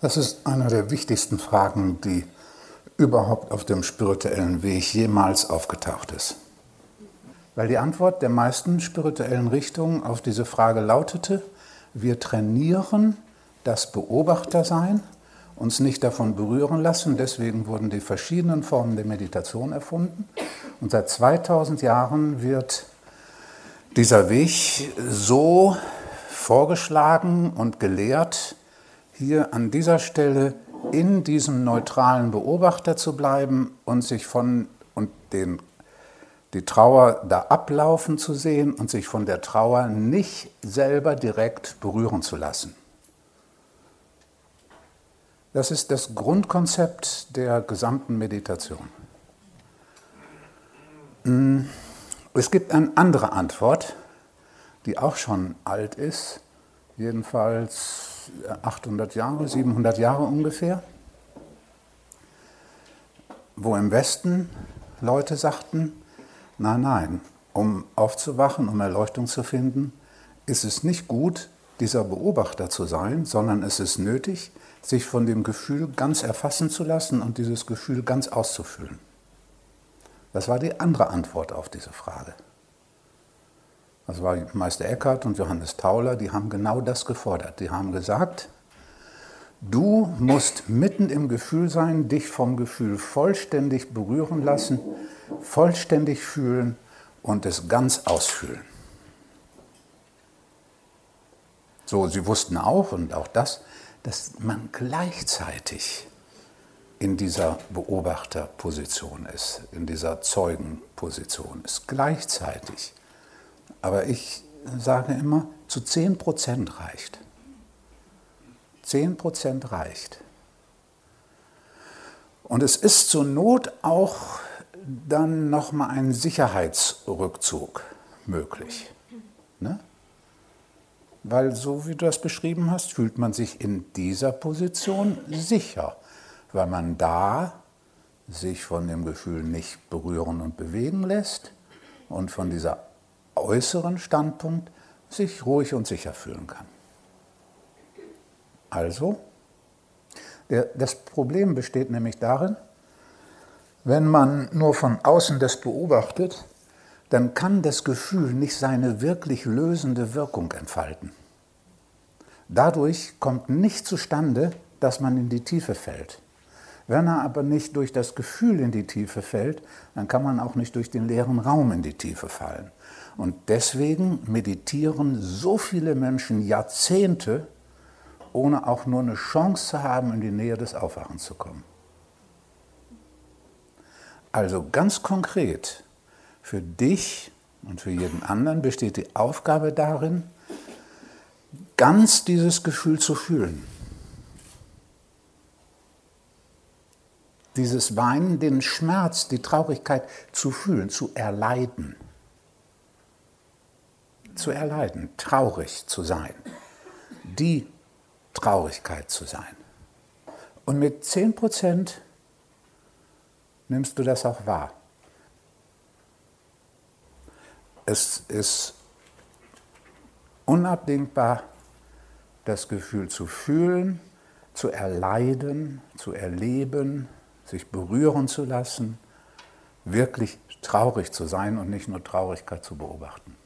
Das ist eine der wichtigsten Fragen, die überhaupt auf dem spirituellen Weg jemals aufgetaucht ist. Weil die Antwort der meisten spirituellen Richtungen auf diese Frage lautete, wir trainieren das Beobachtersein, uns nicht davon berühren lassen. Deswegen wurden die verschiedenen Formen der Meditation erfunden. Und seit 2000 Jahren wird dieser Weg so vorgeschlagen und gelehrt, hier an dieser Stelle in diesem neutralen Beobachter zu bleiben und sich von und den, die Trauer da ablaufen zu sehen und sich von der Trauer nicht selber direkt berühren zu lassen. Das ist das Grundkonzept der gesamten Meditation. Hm, es gibt eine andere Antwort, die auch schon alt ist, jedenfalls 800 Jahre, 700 Jahre ungefähr, wo im Westen Leute sagten, nein, nein, um aufzuwachen, um Erleuchtung zu finden, ist es nicht gut, dieser Beobachter zu sein, sondern es ist nötig, sich von dem Gefühl ganz erfassen zu lassen und dieses Gefühl ganz auszufüllen. Das war die andere Antwort auf diese Frage. Das war Meister Eckhart und Johannes Tauler, die haben genau das gefordert. Die haben gesagt, du musst mitten im Gefühl sein, dich vom Gefühl vollständig berühren lassen, vollständig fühlen und es ganz ausfühlen. So, sie wussten auch, und auch das, dass man gleichzeitig in dieser Beobachterposition ist, in dieser Zeugenposition ist, gleichzeitig. Aber ich sage immer, zu 10 Prozent reicht. 10 Prozent reicht. Und es ist zur Not auch dann nochmal ein Sicherheitsrückzug möglich. Ne? Weil so wie du das beschrieben hast, fühlt man sich in dieser Position sicher, weil man da sich von dem Gefühl nicht berühren und bewegen lässt und von dieser äußeren Standpunkt sich ruhig und sicher fühlen kann. Also, der, das Problem besteht nämlich darin, wenn man nur von außen das beobachtet, dann kann das Gefühl nicht seine wirklich lösende Wirkung entfalten. Dadurch kommt nicht zustande, dass man in die Tiefe fällt. Wenn er aber nicht durch das Gefühl in die Tiefe fällt, dann kann man auch nicht durch den leeren Raum in die Tiefe fallen. Und deswegen meditieren so viele Menschen Jahrzehnte, ohne auch nur eine Chance zu haben, in die Nähe des Aufwachens zu kommen. Also ganz konkret, für dich und für jeden anderen besteht die Aufgabe darin, ganz dieses Gefühl zu fühlen. Dieses Weinen, den Schmerz, die Traurigkeit zu fühlen, zu erleiden zu erleiden, traurig zu sein, die Traurigkeit zu sein. Und mit 10 Prozent nimmst du das auch wahr. Es ist unabdingbar, das Gefühl zu fühlen, zu erleiden, zu erleben, sich berühren zu lassen, wirklich traurig zu sein und nicht nur Traurigkeit zu beobachten.